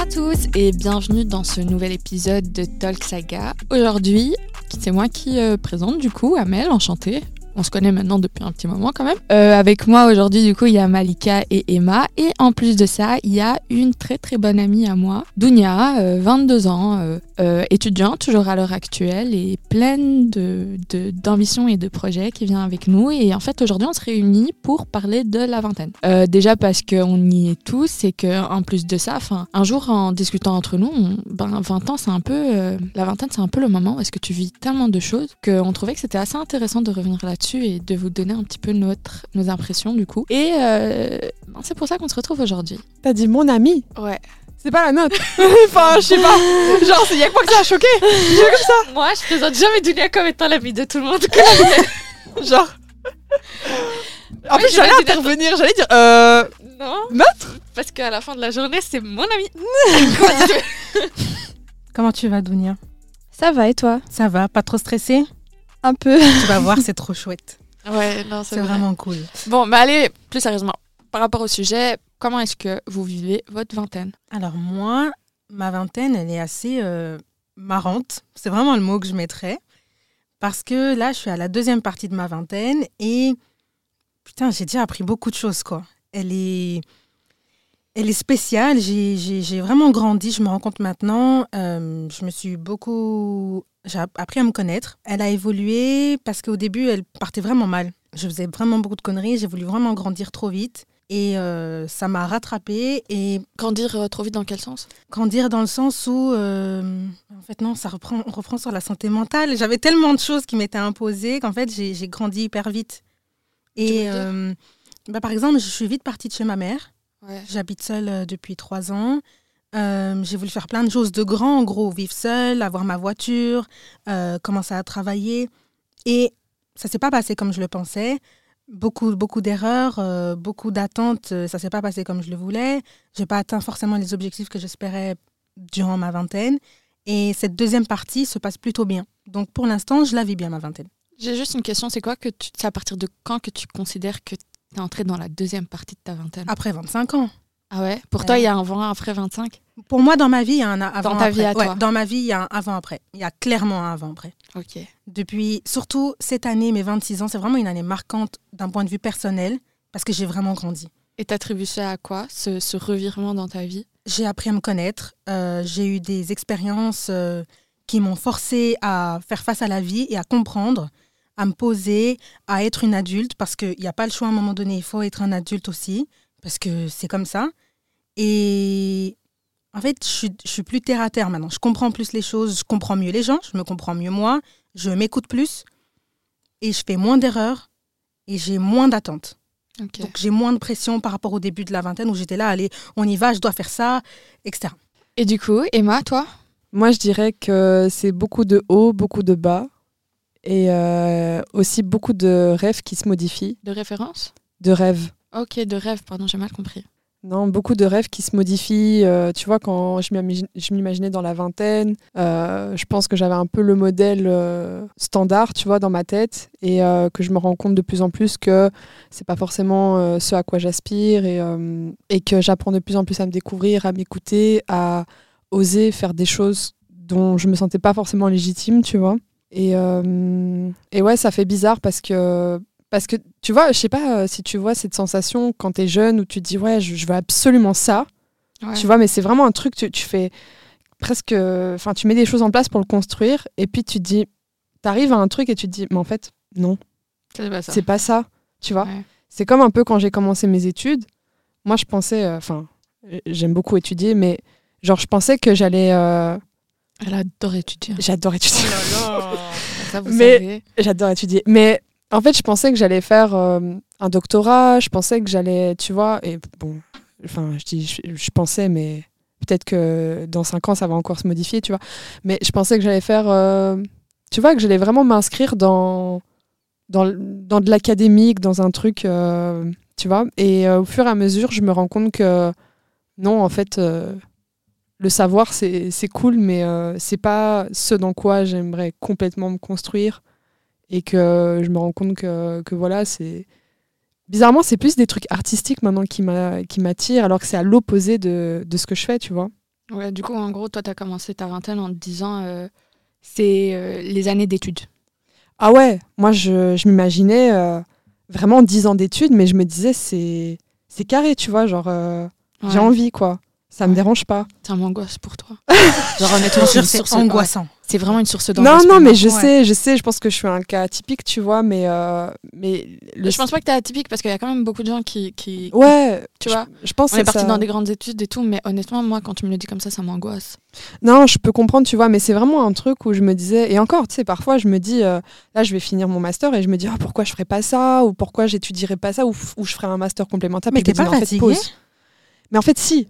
à tous et bienvenue dans ce nouvel épisode de Talk Saga. Aujourd'hui, c'est moi qui euh, présente du coup Amel, enchantée. On se connaît maintenant depuis un petit moment quand même. Euh, avec moi aujourd'hui, du coup, il y a Malika et Emma. Et en plus de ça, il y a une très très bonne amie à moi, Dounia, euh, 22 ans, euh, euh, étudiante toujours à l'heure actuelle et pleine de, de- d'ambition et de projets qui vient avec nous. Et en fait, aujourd'hui, on se réunit pour parler de la vingtaine. Euh, déjà parce qu'on y est tous et qu'en plus de ça, enfin, un jour en discutant entre nous, ben, 20 ans, c'est un peu. euh, la vingtaine, c'est un peu le moment où que tu vis tellement de choses qu'on trouvait que c'était assez intéressant de revenir là-dessus et de vous donner un petit peu notre, nos impressions du coup. Et euh, ben, c'est pour ça qu'on se retrouve aujourd'hui. T'as dit mon ami Ouais. C'est pas la nôtre Enfin, je sais pas. Genre, il y a que moi que ça a choqué. Moi, je présente jamais Dunia comme étant l'ami de tout le monde. Genre. En Ouais, plus, j'allais intervenir, j'allais dire. Euh. non. Notre Parce qu'à la fin de la journée, c'est mon ami. Comment tu vas, Dounia Ça va et toi? Ça va, pas trop stressé Un peu. Tu vas voir, c'est trop chouette. Ouais, non, C'est vraiment cool. Bon, mais allez, plus sérieusement, par rapport au sujet, comment est-ce que vous vivez votre vingtaine? Alors moi, ma vingtaine, elle est assez euh, marrante. C'est vraiment le mot que je mettrais. Parce que là, je suis à la deuxième partie de ma vingtaine et putain, j'ai déjà appris beaucoup de choses, quoi. Elle est, elle est spéciale. J'ai- J'ai j'ai vraiment grandi, je me rends compte maintenant. Euh, je me suis beaucoup... J'ai app- appris à me connaître. Elle a évolué parce qu'au début, elle partait vraiment mal. Je faisais vraiment beaucoup de conneries. J'ai voulu vraiment grandir trop vite. Et euh, ça m'a rattrapée. Et Grandir euh, trop vite dans quel sens? Grandir dans le sens où, euh, en fait, non, ça reprend, on reprend sur la santé mentale. J'avais tellement de choses qui m'étaient imposées qu'en fait, j'ai grandi hyper vite. Et bah, par exemple, je suis vite partie de chez ma mère. Ouais. J'habite seule depuis trois ans. Euh, j'ai voulu faire plein de choses de grand, en gros, vivre seule, avoir ma voiture, euh, commencer à travailler. Et ça s'est pas passé comme je le pensais. Beaucoup, beaucoup d'erreurs, euh, beaucoup d'attentes. Ça s'est pas passé comme je le voulais. J'ai pas atteint forcément les objectifs que j'espérais durant ma vingtaine. Et cette deuxième partie se passe plutôt bien. Donc pour l'instant, je la vis bien ma vingtaine. J'ai juste une question, c'est quoi que tu... C'est à partir de quand que tu considères que tu es entré dans la deuxième partie de ta vingtaine? Après 25 ans. Ah ouais? Pour Ouais. toi, il y a un un après 25 Pour moi, dans ma vie, il y a un avant. Dans ta vie à Ouais, toi. Dans ma vie, il y a un avant-après. Il y a clairement un avant-après. Ok. Depuis, surtout cette année, mes 26 ans, c'est vraiment une année marquante d'un point de vue personnel parce que j'ai vraiment grandi. Et t'attribues ça à quoi, ce, ce revirement dans ta vie? J'ai appris à me connaître. euh, j'ai eu des expériences euh, qui m'ont forcé à faire face à la vie et à comprendre, à me poser, à être une adulte parce qu'il n'y a pas le choix à un moment donné. Il faut être un adulte aussi parce que c'est comme ça. Et en fait, je suis, je suis plus terre à terre maintenant. Je comprends plus les choses, je comprends mieux les gens, je me comprends mieux moi, je m'écoute plus et je fais moins d'erreurs et j'ai moins d'attentes. Donc j'ai moins de pression par rapport au début de la vingtaine où j'étais là, allez, on y va, je dois faire ça, etc. Et du coup, Emma, toi? Moi, je dirais que c'est beaucoup de hauts, beaucoup de bas. Et euh, aussi beaucoup de rêves qui se modifient. De référence De rêves. Ok, de rêve, pardon, j'ai mal compris. Non, beaucoup de rêves qui se modifient. Euh, tu vois, quand je m'imaginais dans la vingtaine, euh, je pense que j'avais un peu le modèle euh, standard, tu vois, dans ma tête, et que je me rends compte de plus en plus que c'est pas forcément ce à quoi j'aspire, et, que j'apprends de plus en plus à me découvrir, à m'écouter, à oser faire des choses dont je me sentais pas forcément légitime, tu vois. Et ouais, ça fait bizarre parce que parce que tu vois, je sais pas euh, si tu vois cette sensation quand tu es jeune où tu te dis ouais, je, je veux absolument ça, Ouais. tu vois, mais c'est vraiment un truc, tu, tu fais presque. Enfin, tu mets des choses en place pour le construire et puis tu te dis, t'arrives à un truc et tu te dis, mais en fait, non, C'est pas ça. c'est pas ça, tu vois. Ouais. C'est comme un peu quand j'ai commencé mes études. Moi, je pensais, euh, enfin, j'aime beaucoup étudier, mais genre, je pensais que j'allais. euh, Elle adore étudier. J'adore étudier. Ça, vous Mais- savez. J'adore étudier. Mais en fait, je pensais que j'allais faire euh, un doctorat. Je pensais que j'allais, tu vois, et bon, enfin, je dis, je, pensais, mais peut-être que dans cinq ans, ça va encore se modifier, tu vois. Mais je pensais que j'allais faire, euh, tu vois, que j'allais vraiment m'inscrire dans, dans, dans de l'académique, dans un truc, euh, tu vois. Et au fur et à mesure, je me rends compte que non, en fait. le savoir, c'est c'est cool, mais c'est pas ce dans quoi j'aimerais complètement me construire et que je me rends compte que, que voilà, c'est. Bizarrement, c'est plus des trucs artistiques maintenant qui m'a- qui m'attirent, alors que c'est à l'opposé de, de ce que je fais, tu vois. Ouais, du coup, en gros, toi, tu as commencé ta vingtaine en te disant euh, c'est euh, les années d'études. Ah ouais, moi je, je m'imaginais euh, vraiment 10 ans d'études, mais je me disais c'est carré, tu vois, genre j'ai envie quoi. Ça me dérange pas. Ça m'angoisse pour toi. Genre, honnêtement, c'est une C'est source angoissant. C'est vraiment une source Non, d'angoisse. non, pour mais je Ouais. sais, je sais, je pense que je suis un cas atypique, tu vois, mais euh, mais le Je pense pas que t'es atypique parce qu'il y a quand même beaucoup de gens qui. qui Ouais, Tu je- vois, je, pense On est parti ça- dans des grandes études et tout, mais honnêtement, moi, quand tu me le dis comme ça, ça m'angoisse. Non, je peux comprendre, tu vois, mais c'est vraiment un truc où je me disais, et encore, tu sais, parfois je me dis, euh, là je vais finir mon master et je me dis, ah, pourquoi je ferais pas ça, ou pourquoi j'étudierais pas ça, ou, ou je ferais un master complémentaire. Mais t'es pas dis, en fait, fatiguée pause. Mais en fait, si,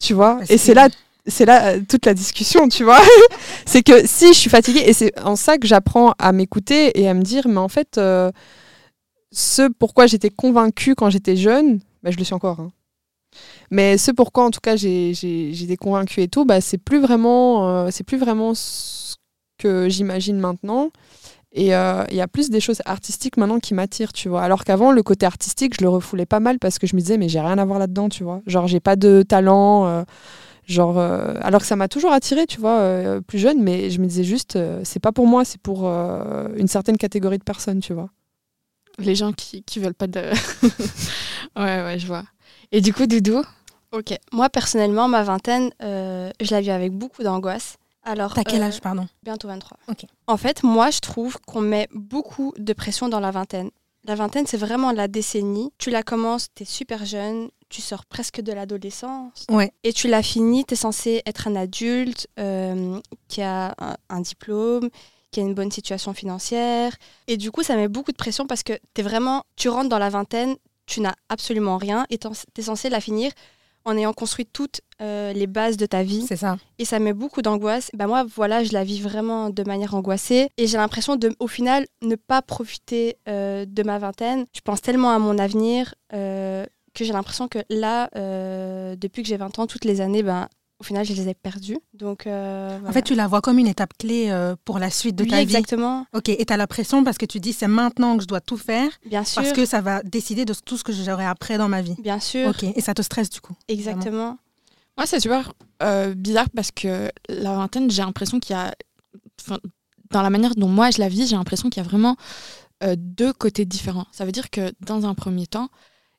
tu vois, Parce et que- c'est là, c'est là euh, toute la discussion, tu vois. c'est que si je suis fatiguée, et c'est en ça que j'apprends à m'écouter et à me dire, mais en fait, euh, ce pourquoi j'étais convaincue quand j'étais jeune, bah, je le suis encore. hein. Mais ce pourquoi, en tout cas, j'ai- j'ai- j'étais convaincue et tout, bah, c'est plus vraiment, euh, c'est plus vraiment ce que j'imagine maintenant. Et euh, il y a plus des choses artistiques maintenant qui m'attirent, tu vois. Alors qu'avant, le côté artistique, je le refoulais pas mal parce que je me disais, mais j'ai rien à voir là-dedans, tu vois. Genre, j'ai pas de talent. euh, genre, euh, alors que ça m'a toujours attiré, tu vois, euh, plus jeune, mais je me disais juste, euh, c'est pas pour moi, c'est pour euh, une certaine catégorie de personnes, tu vois. Les gens qui, qui veulent pas de. ouais, ouais, je vois. Et du coup, Doudou? Ok. Moi, personnellement, ma vingtaine, euh, je la vis avec beaucoup d'angoisse. Alors, T'as quel euh, âge, pardon? Bientôt 23. Ok. En fait, moi, je trouve qu'on met beaucoup de pression dans la vingtaine. La vingtaine, c'est vraiment la décennie. Tu la commences, t'es super jeune, tu sors presque de l'adolescence. Ouais. Et tu l'as fini, t'es censé être un adulte euh, qui a un, un diplôme, qui a une bonne situation financière. Et du coup, ça met beaucoup de pression parce que t'es vraiment, tu rentres dans la vingtaine, tu n'as absolument rien et t'es censé la finir en ayant construit toutes euh, les bases de ta vie C'est ça. et ça met beaucoup d'angoisse. Bah moi, voilà, je la vis vraiment de manière angoissée et j'ai l'impression de, au final, ne pas profiter euh, de ma vingtaine. Je pense tellement à mon avenir euh, que j'ai l'impression que là, depuis que j'ai 20 ans, toutes les années, ben, au final, je les ai perdues. Donc, euh, En fait, tu la vois comme une étape clé euh, pour la suite de oui, ta vie. exactement, Ok, et t'as la pression parce que tu dis c'est maintenant que je dois tout faire bien sûr, parce que ça va décider de tout ce que j'aurai après dans ma vie. bien sûr, Ok, et ça te stresse du coup. exactement. Moi, c'est super euh, bizarre parce que la vingtaine, j'ai l'impression qu'il y a. enfin, Dans la manière dont moi je la vis, j'ai l'impression qu'il y a vraiment euh, deux côtés différents. Ça veut dire que dans un premier temps,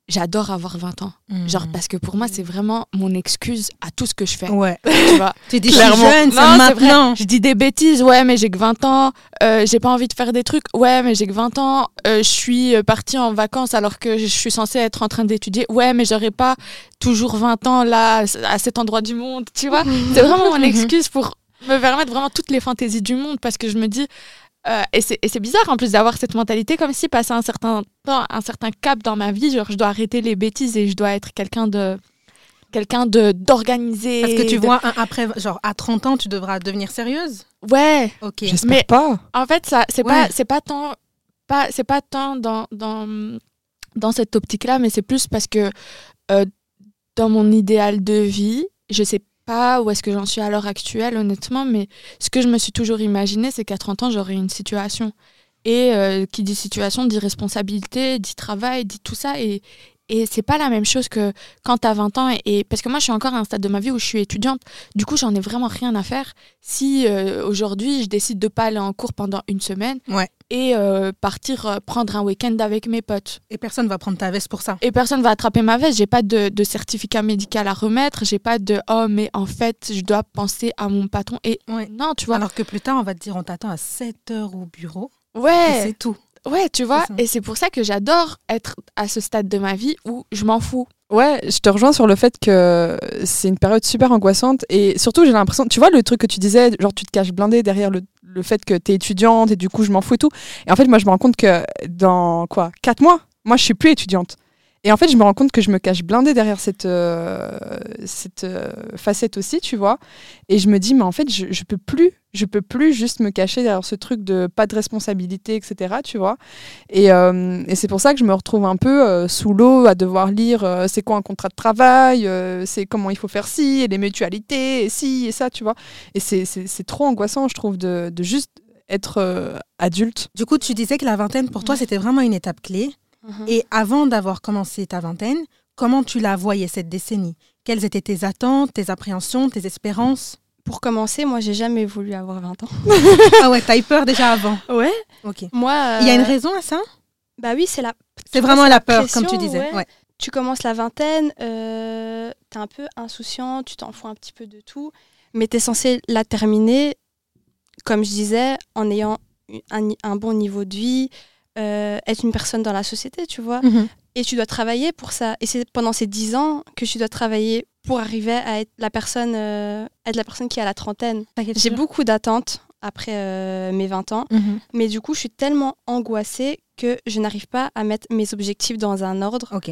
j'adore avoir 20 ans. Genre, Hmm. parce que pour moi, c'est vraiment mon excuse à tout ce que je fais. Ouais. Tu vois? Tu dis je suis jeune, c'est c'est vrai. maintenant. Je dis des bêtises, ouais, mais j'ai que 20 ans, euh, j'ai pas envie de faire des trucs, ouais, mais j'ai que 20 ans, euh, je suis euh, partie en vacances alors que je suis censée être en train d'étudier, ouais, mais j'aurais pas toujours 20 ans là, à cet endroit du monde, tu vois? C'est vraiment mon excuse pour me permettre vraiment toutes les fantaisies du monde parce que je me dis. Euh, et c'est et c'est bizarre en plus d'avoir cette mentalité comme si passé un certain temps, un certain cap dans ma vie, genre je dois arrêter les bêtises et je dois être quelqu'un de quelqu'un de d'organisé. Parce que tu de- vois, un- après, genre à 30 ans, tu devras devenir sérieuse? Ouais, Ok. J'espère Mais- pas. en fait, ça, c'est Ouais. pas, c'est pas tant, pas, c'est pas tant dans, dans, dans cette optique-là, mais c'est plus parce que euh, dans mon idéal de vie, je sais pas où est-ce que j'en suis à l'heure actuelle, honnêtement, mais ce que je me suis toujours imaginé, c'est qu'à 30 ans, j'aurai une situation. Et euh, qui dit situation dit responsabilité, dit travail, dit tout ça. Et, et c'est pas la même chose que quand tu as 20 ans. Et, et- parce que moi, je suis encore à un stade de ma vie où je suis étudiante. Du coup, j'en ai vraiment rien à faire si euh, aujourd'hui, je décide de pas aller en cours pendant une semaine Ouais. et euh, partir euh, prendre un week-end avec mes potes. Et personne va prendre ta veste pour ça. Et personne va attraper ma veste. J'ai pas de, de certificat médical à remettre. J'ai pas de oh, mais en fait, je dois penser à mon patron. Et Ouais. non, tu vois. Alors que plus tard, on va te dire on t'attend à 7 heures au bureau. Ouais. c'est tout. Ouais, tu vois, et c'est pour ça que j'adore être à ce stade de ma vie où je m'en fous. Ouais, je te rejoins sur le fait que c'est une période super angoissante et surtout j'ai l'impression, tu vois le truc que tu disais, genre tu te caches blindé derrière le, le fait que t'es étudiante et du coup je m'en fous et tout. Et en fait moi je me rends compte que dans quoi, quatre mois, moi je suis plus étudiante. Et en fait je me rends compte que je me cache blindé derrière cette, euh, cette euh, facette aussi, tu vois. Et je me dis mais en fait je, je peux plus, je peux plus juste me cacher derrière ce truc de pas de responsabilité, etc. Tu vois. Et, euh, et c'est pour ça que je me retrouve un peu euh, sous l'eau à devoir lire euh, c'est quoi un contrat de travail, euh, c'est comment il faut faire ci, et les mutualités, et ci et ça, tu vois. Et c'est- c'est c'est trop angoissant, je trouve, de, de juste être euh, adulte. Du coup, tu disais que la vingtaine, pour toi, c'était vraiment une étape clé. Mhm. Et avant d'avoir commencé ta vingtaine, comment tu la voyais, cette décennie? Quelles étaient tes attentes, tes appréhensions, tes espérances? Pour commencer, moi, j'ai jamais voulu avoir 20 ans. Ah ouais, t'as eu peur déjà avant. Ouais. Ok. Moi. Il y a une euh, raison à ça? Bah oui, c'est la. C'est vraiment la la peur, pression, comme tu disais. ouais. Ouais. Tu commences la vingtaine, euh, t'es un peu insouciant, tu t'en fous un petit peu de tout, mais t'es censé la terminer, comme je disais, en ayant un, un bon niveau de vie, euh, être une personne dans la société, tu vois. Mhm. Et tu dois travailler pour ça. Et c'est pendant ces 10 ans que tu dois travailler pour arriver à être la personne, euh, être la personne qui a la trentaine. J'ai beaucoup d'attentes après euh, mes 20 ans, Mhm. mais du coup, je suis tellement angoissée que je n'arrive pas à mettre mes objectifs dans un ordre. Ok.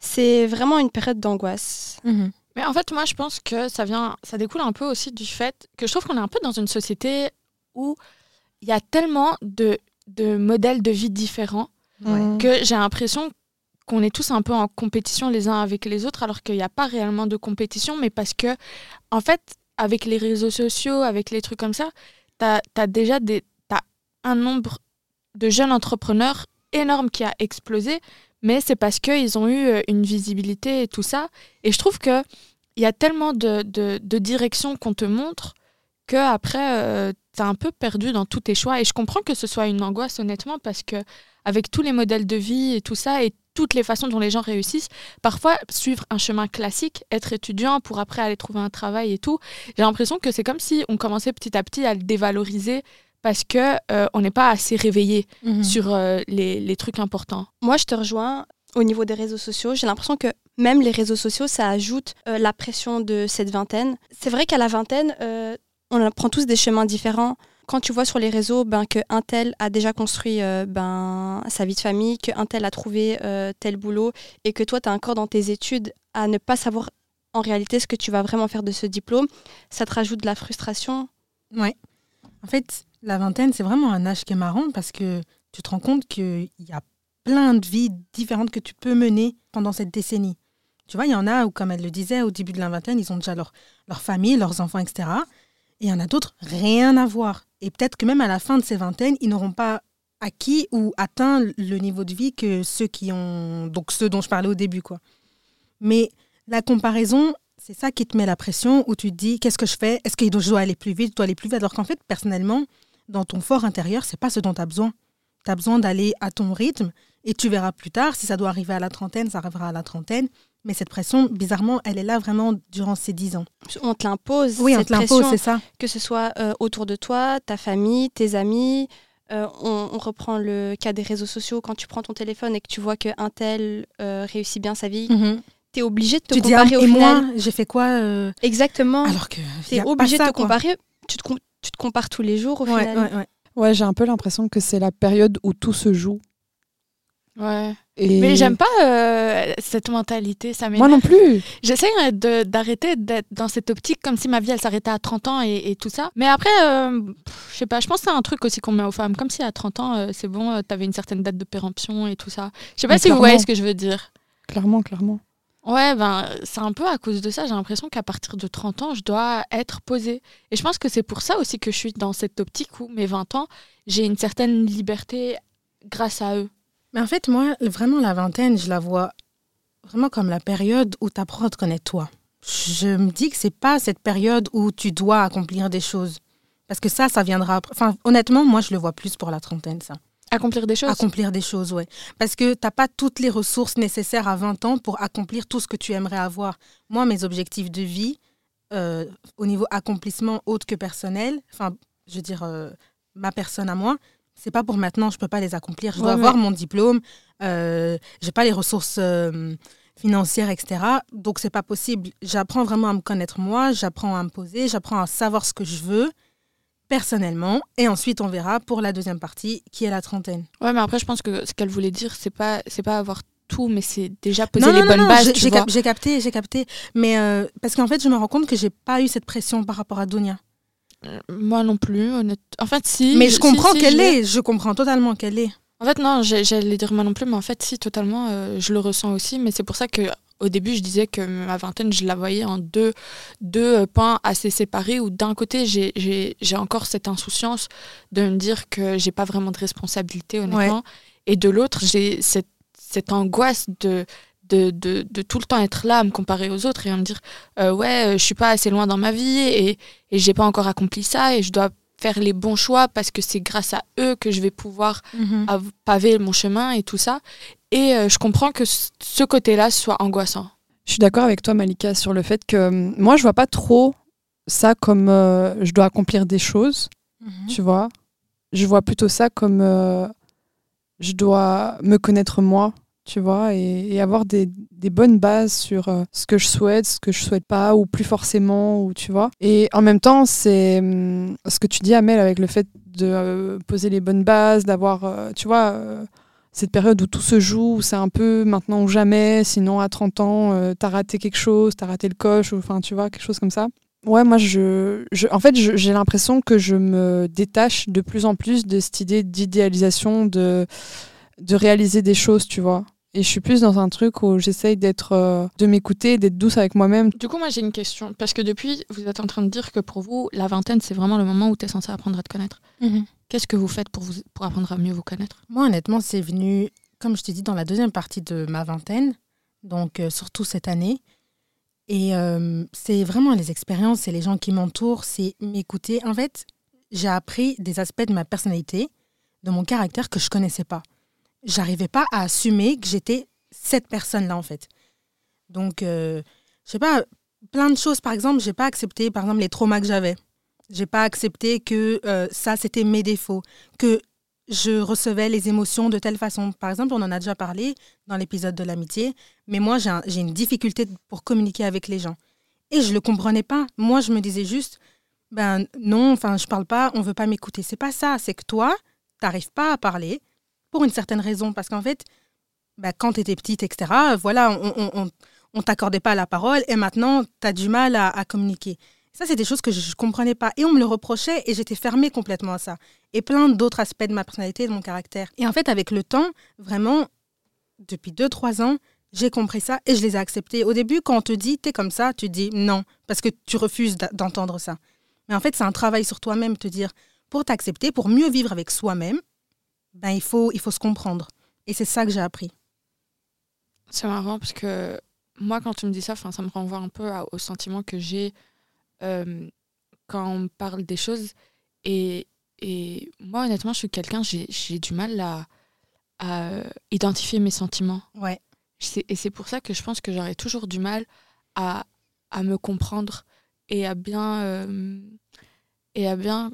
C'est vraiment une période d'angoisse. Mhm. Mais en fait, moi, je pense que ça vient, ça découle un peu aussi du fait que je trouve qu'on est un peu dans une société où il y a tellement de, de modèles de vie différents Ouais. Que j'ai l'impression qu'on est tous un peu en compétition les uns avec les autres, alors qu'il n'y a pas réellement de compétition, mais parce que, en fait, avec les réseaux sociaux, avec les trucs comme ça, tu as, déjà des, un nombre de jeunes entrepreneurs énorme qui a explosé, mais c'est parce qu'ils ont eu euh, une visibilité et tout ça. Et je trouve que il y a tellement de, de, de directions qu'on te montre que après tu es un peu perdu dans tous tes choix. Et je comprends que ce soit une angoisse, honnêtement, parce que avec tous les modèles de vie et tout ça, et toutes les façons dont les gens réussissent, parfois suivre un chemin classique, être étudiant pour après aller trouver un travail et tout, j'ai l'impression que c'est comme si on commençait petit à petit à le dévaloriser parce que euh, on n'est pas assez réveillé Mhm. sur euh, les, les trucs importants. Moi, je te rejoins au niveau des réseaux sociaux. J'ai l'impression que même les réseaux sociaux, ça ajoute euh, la pression de cette vingtaine. C'est vrai qu'à la vingtaine, euh, on prend tous des chemins différents. Quand tu vois sur les réseaux ben, qu'un tel a déjà construit euh, ben, sa vie de famille, qu'un tel a trouvé euh, tel boulot, et que toi, tu as encore dans tes études à ne pas savoir en réalité ce que tu vas vraiment faire de ce diplôme, ça te rajoute de la frustration. Ouais. En fait, la vingtaine, c'est vraiment un âge qui est marrant parce que tu te rends compte qu'il y a plein de vies différentes que tu peux mener pendant cette décennie. Tu vois, il y en a où, comme elle le disait, au début de la vingtaine, ils ont déjà leur, leur famille, leurs enfants, etc. Il y en a d'autres, rien à voir. Et peut-être que même à la fin de ces vingtaines, ils n'auront pas acquis ou atteint le niveau de vie que ceux qui ont. Donc ceux dont je parlais au début, quoi. Mais la comparaison, c'est ça qui te met la pression, où tu te dis qu'est-ce que je fais? Est-ce que je dois aller plus vite Je dois aller plus vite? Alors qu'en fait, personnellement, dans ton fort intérieur, c'est pas ce dont tu as besoin. Tu as besoin d'aller à ton rythme et tu verras plus tard. Si ça doit arriver à la trentaine, ça arrivera à la trentaine. Mais cette pression, bizarrement, elle est là vraiment durant ces dix ans. On te l'impose, Oui, on cette te l'impose, pression. c'est ça. que ce soit euh, autour de toi, ta famille, tes amis. Euh, on, on reprend le cas des réseaux sociaux. Quand tu prends ton téléphone et que tu vois qu'un tel euh, réussit bien sa vie, tu es obligé de te Tu dis, ah, comparer au et final. moi, j'ai fait quoi euh, Exactement. Alors que. tu es a obligé pas de te quoi. comparer. Tu te, com- tu te compares tous les jours au Ouais, final. ouais, ouais. Ouais, j'ai un peu l'impression que c'est la période où tout se joue. Ouais. Et Mais j'aime pas euh, cette mentalité, ça Moi non plus. J'essaie de- d'arrêter d'être dans cette optique comme si ma vie elle s'arrêtait à 30 ans et, et tout ça. Mais après, euh, je sais pas, je pense que c'est un truc aussi qu'on met aux femmes. Comme si à 30 ans, euh, c'est bon, t'avais une certaine date de péremption et tout ça. Je sais pas Mais si vous voyez ce que je veux dire. Clairement, clairement. Ouais, ben, c'est un peu à cause de ça. J'ai l'impression qu'à partir de 30 ans, je dois être posée. Et je pense que c'est pour ça aussi que je suis dans cette optique où mes 20 ans, j'ai une certaine liberté grâce à eux. Mais en fait, moi, vraiment, la vingtaine, je la vois vraiment comme la période où tu apprends à te connaître toi. Je me dis que c'est pas cette période où tu dois accomplir des choses. Parce que ça, ça viendra après. Enfin, honnêtement, moi, je le vois plus pour la trentaine, ça. Accomplir des choses? Accomplir des choses, ouais. Parce que t'as pas toutes les ressources nécessaires à 20 ans pour accomplir tout ce que tu aimerais avoir. Moi, mes objectifs de vie, euh, au niveau accomplissement autre que personnel, enfin, je veux dire, euh, ma personne à moi, c'est pas pour maintenant, je peux pas les accomplir. Je dois Ouais, avoir mon diplôme, euh, j'ai pas les ressources euh, financières, etc. Donc, c'est pas possible. J'apprends vraiment à me connaître moi, j'apprends à me poser, j'apprends à savoir ce que je veux personnellement. Et ensuite, on verra pour la deuxième partie, qui est la trentaine. Ouais, mais après, je pense que ce qu'elle voulait dire, c'est pas, c'est pas avoir tout, mais c'est déjà poser Non, les non, bonnes non, bases, cap- j'ai capté, j'ai capté. Mais euh, parce qu'en fait, je me rends compte que j'ai pas eu cette pression par rapport à Dunia. Euh, Moi non plus, honnête. En fait, si. mais je comprends si, qu'elle je est, je comprends totalement qu'elle est. En fait, non, j'allais dire moi non plus, mais en fait, si, totalement, euh, je le ressens aussi. Mais c'est pour ça que au début, je disais que ma vingtaine, je la voyais en deux, deux pans assez séparés, où d'un côté, j'ai encore cette insouciance de me dire que j'ai pas vraiment de responsabilité, honnêtement. Et de l'autre, j'ai cette, cette angoisse de de, de, de tout le temps être là à me comparer aux autres et à me dire euh, ouais euh, je suis pas assez loin dans ma vie et, et j'ai pas encore accompli ça et je dois faire les bons choix parce que c'est grâce à eux que je vais pouvoir av- paver mon chemin et tout ça et euh, je comprends que ce côté-là soit angoissant Je suis d'accord avec toi, Malika, sur le fait que moi, je vois pas trop ça comme euh, je dois accomplir des choses, Mhm. tu vois. Je vois plutôt ça comme euh, je dois me connaître moi, tu vois, et, avoir des, bonnes bases sur euh, ce que je souhaite, ce que je souhaite pas, ou plus forcément, ou tu vois. Et en même temps, c'est hum, ce que tu dis, Amel, avec le fait de euh, poser les bonnes bases, d'avoir, euh, tu vois. cette période où tout se joue, où c'est un peu maintenant ou jamais, sinon à 30 ans, t'as raté quelque chose, t'as raté le coche, ou enfin tu vois, quelque chose comme ça. Ouais, moi, je, je, en fait, j'ai l'impression que je me détache de plus en plus de cette idée d'idéalisation, de, de réaliser des choses, tu vois. Et je suis plus dans un truc où j'essaye d'être, euh, de m'écouter, d'être douce avec moi-même. du coup moi j'ai une question parce que depuis vous êtes en train de dire que pour vous la vingtaine c'est vraiment le moment où tu es censé apprendre à te connaître Mhm. qu'est-ce que vous faites pour, vous, pour apprendre à mieux vous connaître? Moi, honnêtement, c'est venu, comme je t'ai dit, dans la deuxième partie de ma vingtaine, donc euh, surtout cette année. Et euh, c'est vraiment les expériences, c'est les gens qui m'entourent, c'est m'écouter. En fait, j'ai appris des aspects de ma personnalité, de mon caractère que je connaissais pas. J'arrivais pas à assumer que j'étais cette personne-là, en fait. Donc, euh, je sais pas, plein de choses. Par exemple, j'ai pas accepté, par exemple, les traumas que j'avais. J'ai pas accepté que euh, ça, c'était mes défauts, que je recevais les émotions de telle façon. Par exemple, on en a déjà parlé dans l'épisode de l'amitié, mais moi, j'ai un- j'ai une difficulté pour communiquer avec les gens. Et je le comprenais pas. Moi, je me disais juste, ben non, enfin, je parle pas, on veut pas m'écouter. C'est pas ça. C'est que toi, tu n'arrives pas à parler pour une certaine raison. Parce qu'en fait, ben, quand tu étais petite, etc., voilà, on, on, t'accordait pas la parole et maintenant, tu as du mal à, communiquer. Ça, c'est des choses que je ne comprenais pas. Et on me le reprochait et j'étais fermée complètement à ça et plein d'autres aspects de ma personnalité de mon caractère. Et en fait, avec le temps, vraiment, depuis 2-3 ans, j'ai compris ça et je les ai acceptés. Au début, quand on te dit t'es comme ça, tu dis non, parce que tu refuses d'entendre ça. Mais en fait, c'est un travail sur toi-même, te dire pour t'accepter, pour mieux vivre avec soi-même, ben, il, faut, il faut se comprendre. Et c'est ça que j'ai appris. C'est marrant parce que moi, quand tu me dis ça, ça me renvoie un peu à- au sentiment que j'ai euh, quand on me parle des choses. Et, et moi, honnêtement, je suis quelqu'un, j'ai du mal à, à identifier mes sentiments. Ouais. Et c'est pour ça que je pense que j'aurais toujours du mal à, à me comprendre et à bien euh, et à bien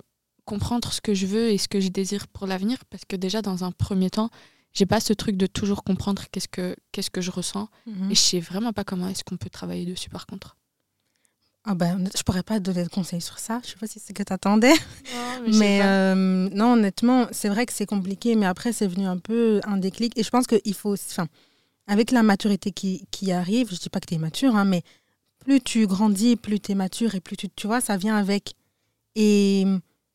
comprendre ce que je veux et ce que je désire pour l'avenir parce que déjà dans un premier temps j'ai pas ce truc de toujours comprendre qu'est-ce que qu'est-ce que je ressens Mhm. et je sais vraiment pas comment est-ce qu'on peut travailler dessus par contre Ah ben, je pourrais pas te donner de conseils sur ça. Je sais pas si c'est ce que tu attendais. Mais euh, non, honnêtement, c'est vrai que c'est compliqué, mais après, c'est venu un peu un déclic. Et je pense qu'il faut, enfin, avec la maturité qui, qui arrive, je dis pas que tu es mature, hein, mais plus tu grandis, plus tu es mature et plus tu, tu vois, ça vient avec. Et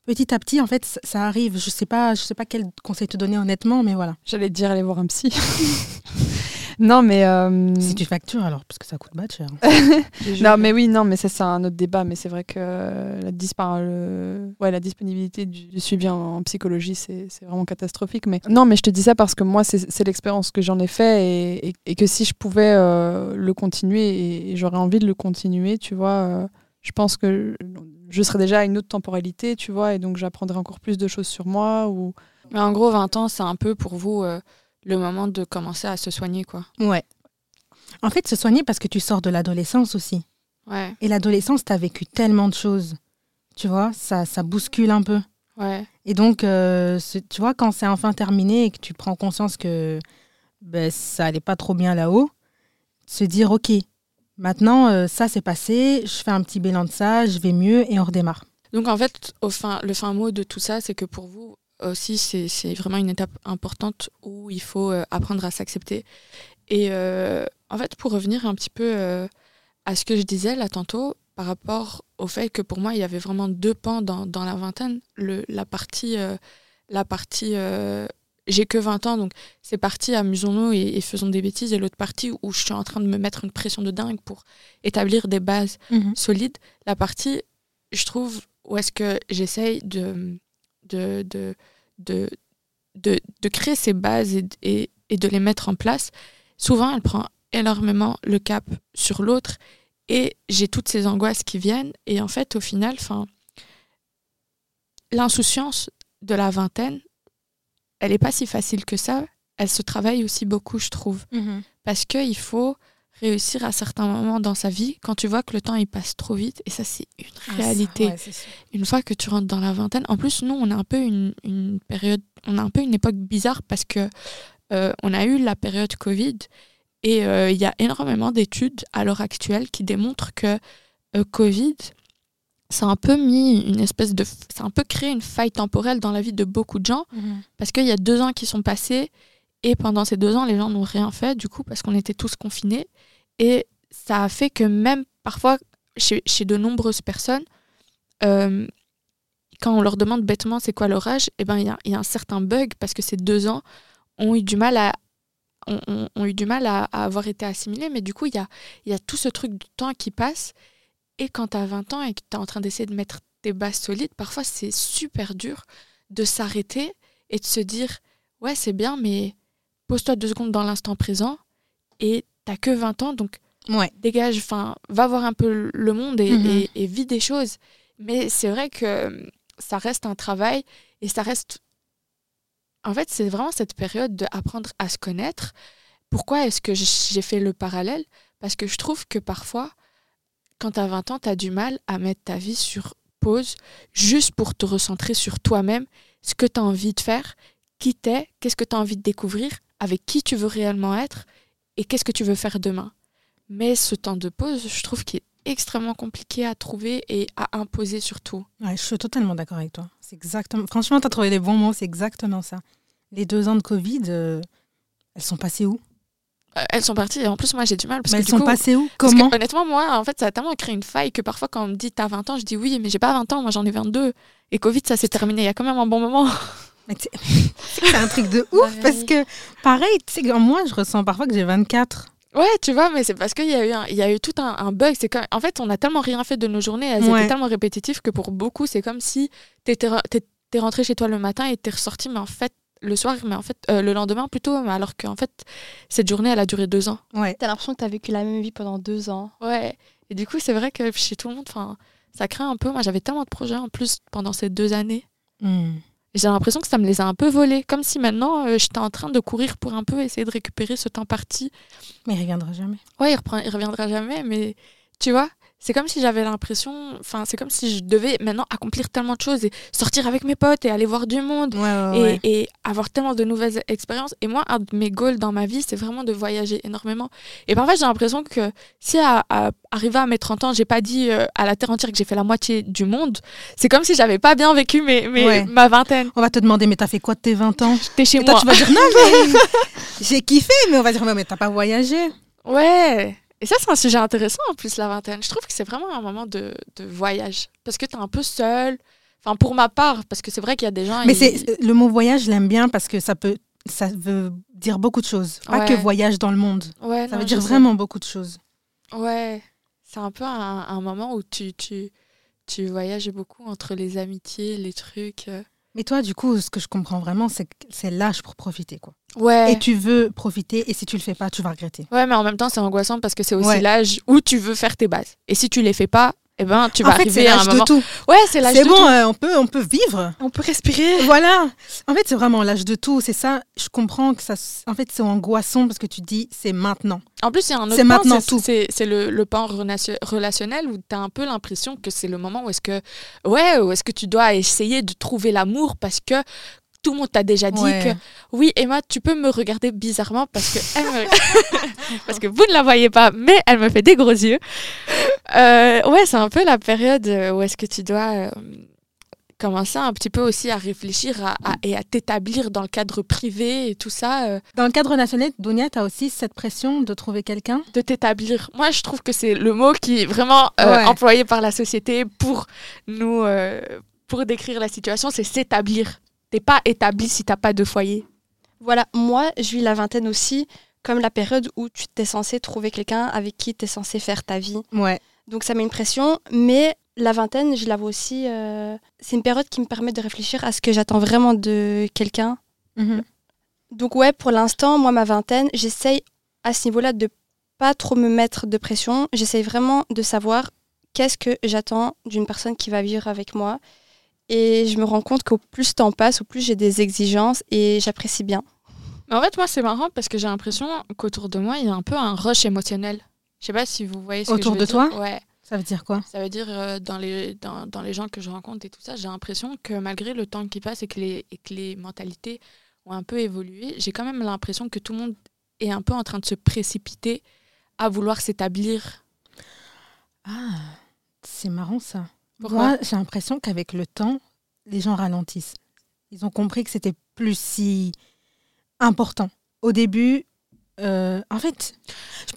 petit à petit, en fait, ça, arrive. Je sais pas, je sais pas quel conseil te donner honnêtement, mais voilà. J'allais te dire aller voir un psy. non, mais. euh, Si tu factures alors, parce que ça coûte pas cher. Non, mais oui, non, mais ça, c'est un autre débat. Mais c'est vrai que la, dispar- le- ouais, la disponibilité du, du suivi en, en psychologie, c'est c'est vraiment catastrophique. Mais non, mais je te dis ça parce que moi, c'est c'est l'expérience que j'en ai fait et, et- et que si je pouvais euh, le continuer et, et j'aurais envie de le continuer, tu vois, euh, je pense que je serais déjà à une autre temporalité, tu vois, et donc j'apprendrais encore plus de choses sur moi. Ou... mais en gros 20 ans c'est un peu pour vous euh, le moment de commencer à se soigner quoi Ouais. En fait, se soigner parce que tu sors de l'adolescence aussi. ouais Et l'adolescence, tu as vécu tellement de choses. Tu vois, ça, ça bouscule un peu. ouais Et donc, euh, tu vois, quand c'est enfin terminé et que tu prends conscience que ben, ça allait pas trop bien là-haut, se dire, OK, maintenant, euh, ça c'est passé, je fais un petit bilan de ça, je vais mieux et on redémarre. Donc en fait, le fin mot de tout ça, c'est que pour vous aussi, c'est vraiment une étape importante où il faut euh, apprendre à s'accepter. Et euh, en fait, pour revenir un petit peu à ce que je disais là tantôt, par rapport au fait que pour moi, il y avait vraiment deux pans dans, la vingtaine. La partie, la partie j'ai que 20 ans, donc c'est parti, amusons-nous et, et faisons des bêtises. Et l'autre partie où je suis en train de me mettre une pression de dingue pour établir des bases solide. La partie, je trouve, où est-ce que j'essaye de, de, de, de, de, de créer ces bases et, et, et de les mettre en place, souvent, elle prend énormément le cap sur l'autre et j'ai toutes ces angoisses qui viennent. Et en fait, au final, enfin, l'insouciance de la vingtaine, elle n'est pas si facile que ça. Elle se travaille aussi beaucoup, je trouve. Parce qu'il faut réussir à certains moments dans sa vie quand tu vois que le temps il passe trop vite et ça c'est une Ah, réalité ça, ouais, une fois que tu rentres dans la vingtaine en plus nous on a un peu une, une période on a un peu une époque bizarre parce que euh, on a eu la période Covid et euh, il y a énormément d'études à l'heure actuelle qui démontrent que euh, Covid ça a un peu mis une espèce de ça a un peu créé une faille temporelle dans la vie de beaucoup de gens parce qu'il y a deux ans qui sont passés et pendant ces deux ans, les gens n'ont rien fait, du coup, parce qu'on était tous confinés. Et ça a fait que même parfois, chez, chez de nombreuses personnes, euh, quand on leur demande bêtement c'est quoi leur âge, eh ben, il y, a- il y a un certain bug parce que ces deux ans ont eu du mal à, ont, ont- ont eu du mal à, à avoir été assimilés. Mais du coup, il y a, il y a tout ce truc du temps qui passe. Et quand tu as 20 ans et que tu es en train d'essayer de mettre tes bases solides, parfois c'est super dur de s'arrêter et de se dire ouais, c'est bien, mais pose-toi deux secondes dans l'instant présent et t'as que 20 ans, donc Ouais. dégage, enfin, va voir un peu le monde et, Mhm. et- et vis des choses. Mais c'est vrai que euh, ça reste un travail et ça reste. En fait, c'est vraiment cette période d'apprendre à se connaître. Pourquoi est-ce que j'ai fait le parallèle? Parce que je trouve que parfois, quand tu as 20 ans, tu as du mal à mettre ta vie sur pause juste pour te recentrer sur toi-même, ce que tu as envie de faire, qui t'es, qu'est-ce que tu as envie de découvrir, avec qui tu veux réellement être et qu'est-ce que tu veux faire demain. Mais ce temps de pause, je trouve qu'il est extrêmement compliqué à trouver et à imposer surtout. Ouais, je suis totalement d'accord avec toi. C'est exactement. Franchement, tu as trouvé les bons mots, c'est exactement ça. Les deux ans de Covid, euh, elles sont passées où? Elles sont parties et en plus moi j'ai du mal parce Mais que elles du sont coup, passées où? que, Comment? honnêtement moi en fait ça a tellement créé une faille que parfois quand on me dit t'as 20 ans je dis oui mais j'ai pas 20 ans moi j'en ai 22 et Covid ça s'est terminé il y a quand même un bon moment. C'est un truc de ouf parce que, pareil, tu sais, moi, je ressens parfois que j'ai 24. Ouais, tu vois, mais c'est parce qu'il y a eu, un- y a eu tout un, un bug. C'est en fait, on a tellement rien fait de nos journées, elles Ouais. étaient tellement répétitives que pour beaucoup, c'est comme si t'étais, rentré chez toi le matin et t'es ressorti, mais en fait, le soir, mais en fait, euh, le lendemain plutôt, mais alors qu'en fait, cette journée, elle a duré deux ans. Ouais. T'as l'impression que t'as vécu la même vie pendant deux ans. Ouais. Et du coup, c'est vrai que chez tout le monde, enfin, ça craint un peu. Moi, j'avais tellement de projets en plus pendant ces deux années. Hmm. J'ai l'impression que ça me les a un peu volés, comme si maintenant euh, j'étais en train de courir pour un peu essayer de récupérer ce temps parti Mais il reviendra jamais. Ouais, il, reprend, il reviendra jamais, mais tu vois, c'est comme si j'avais l'impression, enfin, c'est comme si je devais maintenant accomplir tellement de choses et sortir avec mes potes et aller voir du monde Ouais, ouais, et, ouais. et avoir tellement de nouvelles expériences. Et moi, un de mes goals dans ma vie, c'est vraiment de voyager énormément. Et parfois, j'ai l'impression que si à, à- arrivé à mes 30 ans, j'ai pas dit euh, à la terre entière que j'ai fait la moitié du monde, c'est comme si j'avais pas bien vécu mes, ma vingtaine. On va te demander, mais t'as fait quoi de tes 20 ans? J'étais chez Et toi, moi. tu vas dire, non, mais j'ai kiffé, mais on va dire, mais t'as pas voyagé. Ouais. Et ça, c'est un sujet intéressant en plus, la vingtaine. Je trouve que c'est vraiment un moment de, de voyage. Parce que t'es un peu seul. Enfin, pour ma part, parce que c'est vrai qu'il y a des gens. Mais ils- c'est le mot voyage, je l'aime bien parce que ça peut, ça veut dire beaucoup de choses. Pas Ouais. que voyage dans le monde. Ouais, Ça non, veut dire sais. vraiment beaucoup de choses. Ouais. C'est un peu un, un moment où tu, tu, tu voyages beaucoup entre les amitiés, les trucs. Mais toi, du coup, ce que je comprends vraiment, c'est que c'est l'âge pour profiter, quoi. Ouais. Et tu veux profiter, et si tu le fais pas, tu vas regretter. Ouais, mais en même temps, c'est angoissant parce que c'est aussi Ouais. l'âge où tu veux faire tes bases. Et si tu les fais pas, eh ben, tu vas en fait, c'est arriver à un l'âge de moment. tout. Ouais, c'est l'âge C'est de bon, tout. euh, on peut, on peut vivre. On peut respirer. Voilà. En fait, c'est vraiment l'âge de tout. C'est ça. Je comprends que ça. En fait, c'est angoissant parce que tu dis, c'est maintenant. En plus, il y a un autre C'est maintenant c'est- tout. C'est c'est le, le pan relation- relationnel où tu as un peu l'impression que c'est le moment où est-ce que, ouais, où est-ce que tu dois essayer de trouver l'amour parce que tout le monde t'a déjà dit Ouais. que oui, Emma, tu peux me regarder bizarrement parce que, elle me- parce que vous ne la voyez pas, mais elle me fait des gros yeux. Euh, ouais, c'est un peu la période euh, où est-ce que tu dois euh, commencer un petit peu aussi à réfléchir à- à- et à t'établir dans le cadre privé et tout ça. euh, Dans le cadre national, Donia, tu as aussi cette pression de trouver quelqu'un? de t'établir. Moi, je trouve que c'est le mot qui est vraiment Ouais. employé par la société pour nous, pour décrire la situation, c'est s'établir. T'es pas établi si t'as pas de foyer. Voilà, moi, je vis la vingtaine aussi comme la période où tu t'es censé trouver quelqu'un avec qui tu es censé faire ta vie. Ouais. Donc ça met une pression, mais la vingtaine, je la vois aussi, euh, c'est une période qui me permet de réfléchir à ce que j'attends vraiment de quelqu'un. Mhm. Donc ouais, pour l'instant, moi, ma vingtaine, j'essaye à ce niveau-là de pas trop me mettre de pression. J'essaye vraiment de savoir qu'est-ce que j'attends d'une personne qui va vivre avec moi. Et je me rends compte qu'au plus le temps passe, au plus j'ai des exigences et j'apprécie bien. Mais en fait, moi, c'est marrant parce que j'ai l'impression qu'autour de moi, il y a un peu un rush émotionnel. Je sais pas si vous voyez ce Autour que je de veux dire. toi Ouais. Ça veut dire quoi? Ça veut dire euh, dans, les, dans, dans les gens que je rencontre et tout ça, j'ai l'impression que malgré le temps qui passe et que les, et que les mentalités ont un peu évolué, j'ai quand même l'impression que tout le monde est un peu en train de se précipiter à vouloir s'établir. Ah, c'est marrant ça. Pourquoi Moi, j'ai l'impression qu'avec le temps, les gens ralentissent. Ils ont compris que c'était plus si important. Au début, euh, en fait,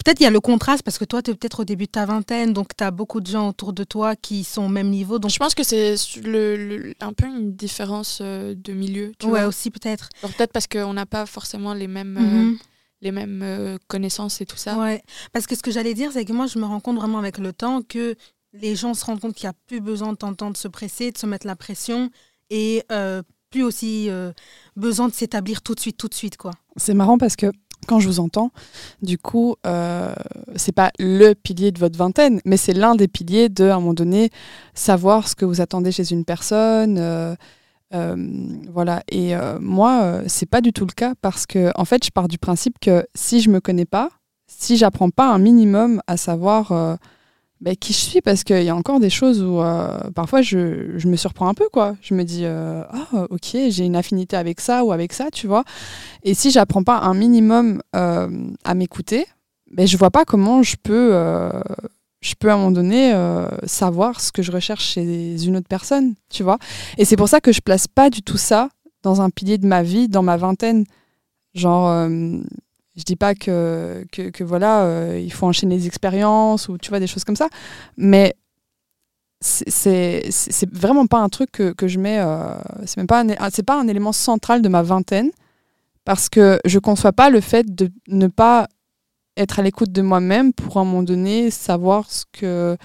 peut-être il y a le contraste parce que toi, tu es peut-être au début de ta vingtaine, donc tu as beaucoup de gens autour de toi qui sont au même niveau. Donc, Je pense que c'est le, le- un peu une différence euh, de milieu. Tu ouais, vois. aussi peut-être. Peut-être parce qu'on n'a pas forcément les mêmes, euh, Mhm. les mêmes euh, connaissances et tout ça. Ouais, parce que ce que j'allais dire, c'est que moi, je me rends compte vraiment avec le temps que les gens se rendent compte qu'il n'y a plus besoin de se presser, de se mettre la pression et euh, plus aussi euh, besoin de s'établir tout de suite, tout de suite, quoi. C'est marrant parce que quand je vous entends, du coup, euh, c'est pas le pilier de votre vingtaine, mais c'est l'un des piliers de, à un moment donné, savoir ce que vous attendez chez une personne. voilà. Et moi, c'est pas du tout le cas parce que, en fait, je pars du principe que si je me connais pas, si j'apprends pas un minimum à savoir ben, qui je suis, parce qu'il y a encore des choses où euh, parfois je, je me surprends un peu, quoi. Je me dis, euh, ah, ok, j'ai une affinité avec ça ou avec ça, tu vois. Et si j'apprends pas un minimum euh, à m'écouter, ben, je vois pas comment je peux, je peux à un moment donné savoir ce que je recherche chez une autre personne, tu vois. Et c'est pour ça que je place pas du tout ça dans un pilier de ma vie, dans ma vingtaine. Genre, je dis pas que, que, voilà, euh, il faut enchaîner les expériences ou tu vois des choses comme ça, mais c'est- vraiment pas un truc que, que je mets. euh, c'est même pas c'est pas un élément central de ma vingtaine parce que je conçois pas le fait de ne pas être à l'écoute de moi-même pour à un moment donné savoir ce que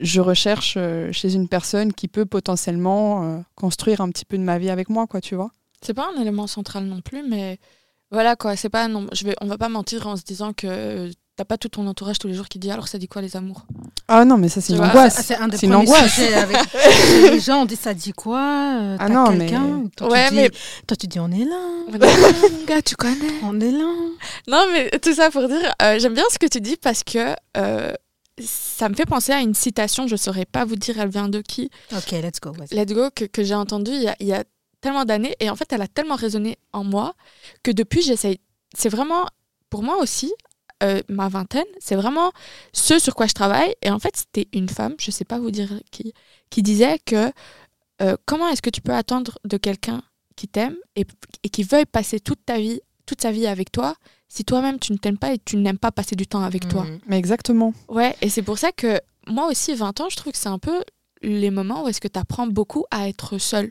je recherche euh, chez une personne qui peut potentiellement construire un petit peu de ma vie avec moi, quoi, tu vois. C'est pas un élément central non plus, mais voilà quoi. C'est pas non. Je vais. On va pas mentir en se disant que t'as pas tout ton entourage tous les jours qui dit alors ça dit quoi les amours? Ah non, mais ça c'est Tu une angoisse. C'est un des premiers angoisse. avec les gens. On dit ça dit quoi euh, Ah non, mais- toi, tu Ouais, dis- mais- toi, tu dis on est là, Mon gars, tu connais. on est là. Non, mais tout ça pour dire, euh, j'aime bien ce que tu dis parce que euh, ça me fait penser à une citation, je saurais pas vous dire elle vient de qui, Ok, let's go. vas-y. Let's Go, que, que j'ai entendue il y a, il y a tellement d'années et en fait elle a tellement résonné en moi que depuis j'essaye. C'est vraiment, pour moi aussi, euh, ma vingtaine, c'est vraiment ce sur quoi je travaille. Et en fait, c'était une femme, je sais pas vous dire qui, qui disait que euh, comment est-ce que tu peux attendre de quelqu'un qui t'aime et, et qui veuille passer toute ta vie, toute sa vie avec toi, si toi-même tu ne t'aimes pas et tu n'aimes pas passer du temps avec toi? Mhm. Mais exactement. Ouais, et c'est pour ça que moi aussi, 20 ans, je trouve que c'est un peu les moments où est-ce que tu apprends beaucoup à être seul.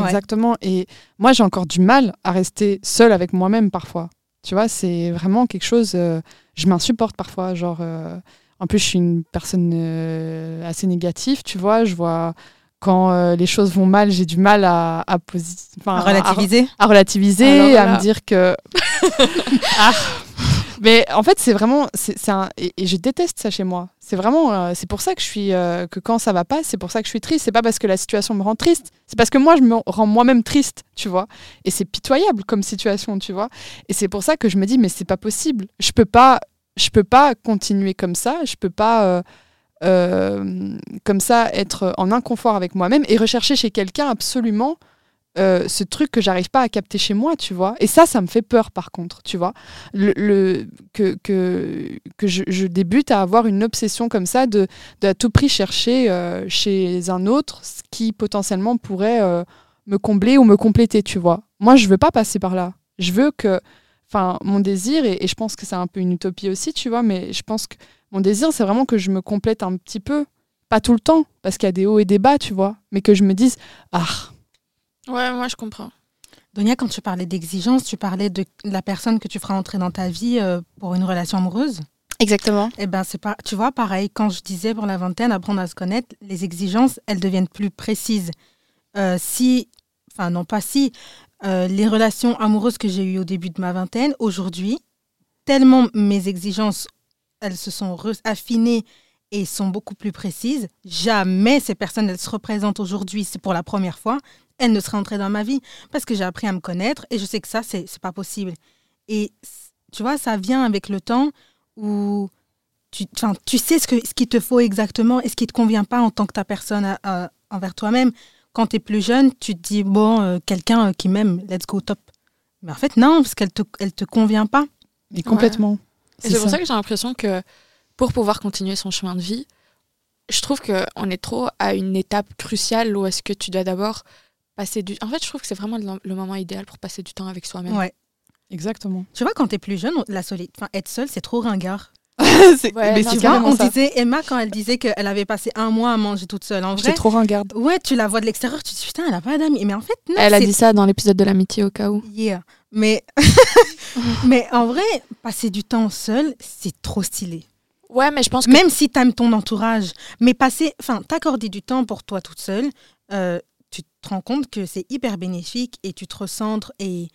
Ouais. Exactement. Et moi, j'ai encore du mal à rester seule avec moi-même parfois. Tu vois, c'est vraiment quelque chose. euh, je m'insupporte parfois. Genre, euh, en plus, je suis une personne euh, assez négative. Tu vois, je vois quand les choses vont mal, j'ai du mal à, à, À relativiser. à relativiser, Alors à me dire que. Ah. Mais en fait, c'est vraiment. c'est un... et, je déteste ça chez moi. C'est vraiment. euh, c'est pour ça que je suis. euh, que quand ça va pas, c'est pour ça que je suis triste. C'est pas parce que la situation me rend triste. C'est parce que moi, je me rends moi-même triste, tu vois. Et c'est pitoyable comme situation, tu vois. Et c'est pour ça que je me dis, mais c'est pas possible. Je peux pas. Je peux pas continuer comme ça. Je peux pas. euh, comme ça, être en inconfort avec moi-même et rechercher chez quelqu'un absolument euh, ce truc que j'arrive pas à capter chez moi, tu vois. Et ça, ça me fait peur, par contre, tu vois. Le, le- que que, que je, débute à avoir une obsession comme ça de, de à tout prix chercher euh, chez un autre ce qui potentiellement pourrait euh, me combler ou me compléter, tu vois. Moi, je veux pas passer par là. Je veux que, enfin, mon désir, et, et je pense que c'est un peu une utopie aussi, tu vois, mais je pense que mon désir, c'est vraiment que je me complète un petit peu. Pas tout le temps, parce qu'il y a des hauts et des bas, tu vois. Mais que je me dise, ah, Ouais, moi je comprends. Donia, quand tu parlais d'exigence, tu parlais de la personne que tu feras entrer dans ta vie euh, pour une relation amoureuse? Exactement. Eh ben, c'est pas, tu vois, pareil, quand je disais pour la vingtaine, apprendre à se connaître, les exigences, elles deviennent plus précises. Euh, si, enfin, non pas si, euh, les relations amoureuses que j'ai eues au début de ma vingtaine, aujourd'hui, tellement mes exigences elles se sont affinées et sont beaucoup plus précises, jamais ces personnes, elles se représentent aujourd'hui, c'est pour la première fois, elles ne seraient entrées dans ma vie parce que j'ai appris à me connaître et je sais que ça, c'est pas possible. Et tu vois, ça vient avec le temps où tu, tu sais ce, que, ce qu'il te faut exactement et ce qui te convient pas en tant que ta personne à- à- envers toi-même. Quand tu es plus jeune, tu te dis, bon, euh, quelqu'un euh, qui m'aime, let's go top. Mais en fait, non, parce qu'elle te, elle te convient pas. Mais complètement. C'est pour ça que j'ai l'impression que pour pouvoir continuer son chemin de vie, je trouve qu'on est trop à une étape cruciale où est-ce que tu dois d'abord passer du... En fait, je trouve que c'est vraiment le, le moment idéal pour passer du temps avec soi-même. Ouais. Exactement. Tu vois, quand tu es plus jeune, la solide, enfin, être seule, c'est trop ringard. C'est- Ouais, mais non, c'est c'est Tu vois, on ça. disait, Emma, quand elle disait qu'elle avait passé un mois à manger toute seule, en vrai, J'étais trop ringarde. ouais, tu la vois de l'extérieur, tu te dis, putain, elle a pas d'amis. Mais en fait, non, Elle a c'est- dit ça dans l'épisode de l'amitié au cas où. Yeah. Mais, mais en vrai, passer du temps seul, c'est trop stylé. Ouais, mais je pense que... Même si tu aimes ton entourage, mais passer, enfin, t'accorder du temps pour toi toute seule, euh, te rends compte que c'est hyper bénéfique et tu te recentres et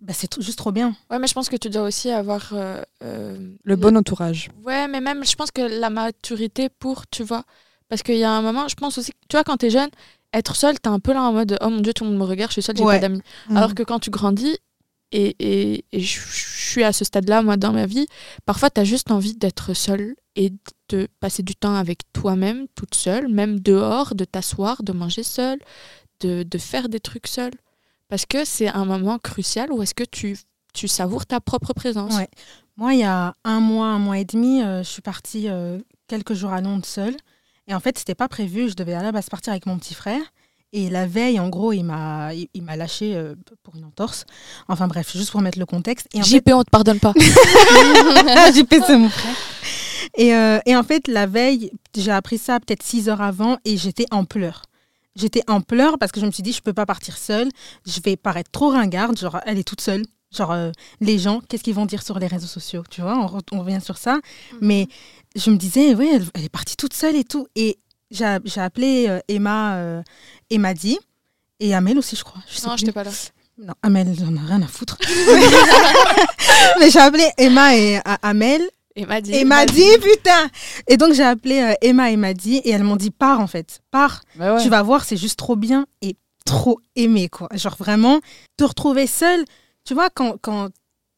bah, c'est juste trop bien. Ouais, mais je pense que tu dois aussi avoir... euh, euh, Le bon entourage. Ouais, mais même, je pense que la maturité pour, tu vois. Parce qu'il y a un moment, je pense aussi, tu vois, quand t'es jeune, être seul, t'es un peu là en mode, oh mon dieu, tout le monde me regarde, je suis seule, j'ai Ouais. pas d'amis. Alors que quand tu grandis, et, et, et je suis à ce stade-là, moi, dans ma vie, parfois, tu as juste envie d'être seule et de passer du temps avec toi-même, toute seule, même dehors, de t'asseoir, de manger seule, de, de faire des trucs seule. Parce que c'est un moment crucial où est-ce que tu, tu savoures ta propre présence. Ouais. Moi, il y a un mois, un mois et demi, euh, je suis partie euh, quelques jours à Londres seule. Et en fait, c'était pas prévu. Je devais à la base partir avec mon petit frère. Et la veille, en gros, il m'a, il, il m'a lâché euh, pour une entorse. Enfin bref, juste pour mettre le contexte. Et en fait, JP, on te pardonne pas. JP, c'est mon frère. Et, et en fait, la veille, j'ai appris ça peut-être six heures avant et j'étais en pleurs. J'étais en pleurs parce que je me suis dit, je peux pas partir seule. Je vais paraître trop ringarde. Genre, elle est toute seule. Genre, euh, les gens, qu'est-ce qu'ils vont dire sur les réseaux sociaux Tu vois, on, re- on revient sur ça. Mais je me disais, oui, elle, elle est partie toute seule et tout. Et j'ai appelé euh, Emma, euh, Emma dit, et Amel aussi, je crois. Je non, plus. j'étais pas là. Non, Amel, j'en ai rien à foutre. Mais j'ai appelé Emma et Amel Et m'a dit. et m'a dit, putain Et donc, j'ai appelé euh, Emma et m'a dit, et elles m'ont dit, pars en fait, pars. Bah ouais. Tu vas voir, c'est juste trop bien et trop aimé, quoi. Genre vraiment, te retrouver seule, tu vois, quand, quand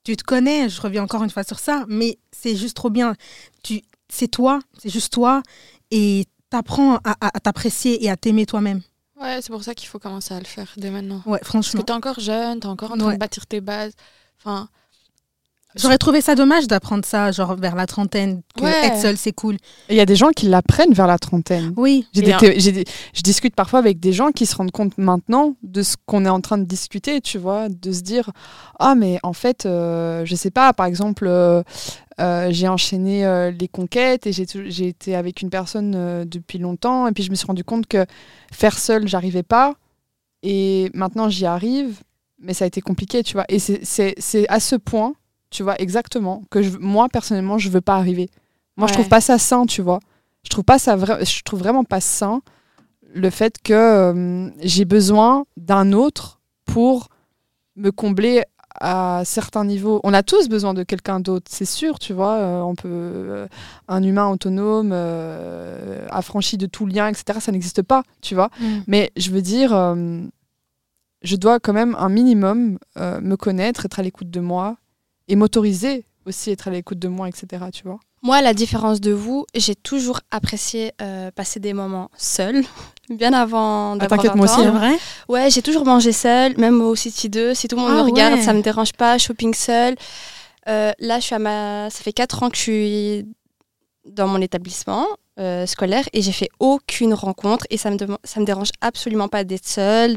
tu te connais, je reviens encore une fois sur ça, mais c'est juste trop bien. Tu, c'est toi, c'est juste toi, et t'apprends à, à- à t'apprécier et à t'aimer toi-même. Ouais, c'est pour ça qu'il faut commencer à le faire dès maintenant. Ouais, Parce franchement. que t'es encore jeune, t'es encore en train Ouais. de bâtir tes bases. Enfin, J'aurais trouvé ça dommage d'apprendre ça, genre vers la trentaine, que Ouais. être seule, c'est cool. Il y a des gens qui l'apprennent vers la trentaine. Oui, des un- des- je discute parfois avec des gens qui se rendent compte maintenant de ce qu'on est en train de discuter, tu vois, de se dire ah mais en fait euh, je sais pas par exemple euh, euh, j'ai enchaîné euh, les conquêtes et j'ai été avec une personne euh, depuis longtemps et puis je me suis rendu compte que faire seul j'arrivais pas et maintenant j'y arrive mais ça a été compliqué tu vois et c'est- c'est c'est à ce point tu vois exactement que je, moi personnellement je veux pas arriver moi je Ouais. trouve pas ça sain tu vois je trouve pas ça vra- je trouve vraiment pas sain le fait que euh, j'ai besoin d'un autre pour me combler à certains niveaux. On a tous besoin de quelqu'un d'autre, c'est sûr, tu vois. euh, on peut euh, un humain autonome, euh, affranchi de tout lien, etc. Ça n'existe pas, tu vois. Mais je veux dire, je dois quand même un minimum me connaître, être à l'écoute de moi et m'autoriser aussi être à l'écoute de moi, etc. Tu vois. Moi, à la différence de vous, j'ai toujours apprécié euh, passer des moments seuls, bien avant d'avoir t'inquiète, moi 20 aussi, c'est hein. vrai? Ouais, j'ai toujours mangé seule, même au City 2. Si tout le monde Ah me regarde, ouais. ça me dérange pas. Shopping seule. Euh, là, je suis à ma... ça fait 4 ans que je suis dans mon établissement euh, scolaire et j'ai fait aucune rencontre et ça me, dem- ça me dérange absolument pas d'être seule,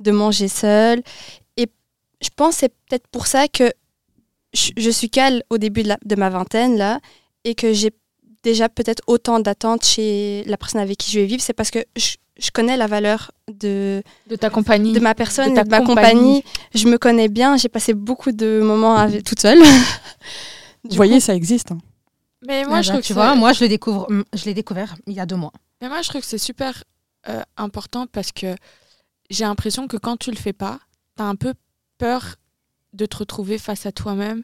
de manger seule. Et je pense que c'est peut-être pour ça que je, je suis cale au début de, la- de ma vingtaine là et que j'ai déjà peut-être autant d'attentes chez la personne avec qui je vais vivre. C'est parce que je, je connais la valeur de, de ta compagnie. de ma personne, De ta et de ma compagnie. compagnie. Je me connais bien, j'ai passé beaucoup de moments avec, toute seule. Vous voyez, ça existe. hein. Mais moi, Ah je bah, trouve que tu vois, moi, je le découvre, je l'ai découvert il y a deux mois. Mais moi, je trouve que c'est super euh, important parce que j'ai l'impression que quand tu le fais pas, tu as un peu peur de te retrouver face à toi-même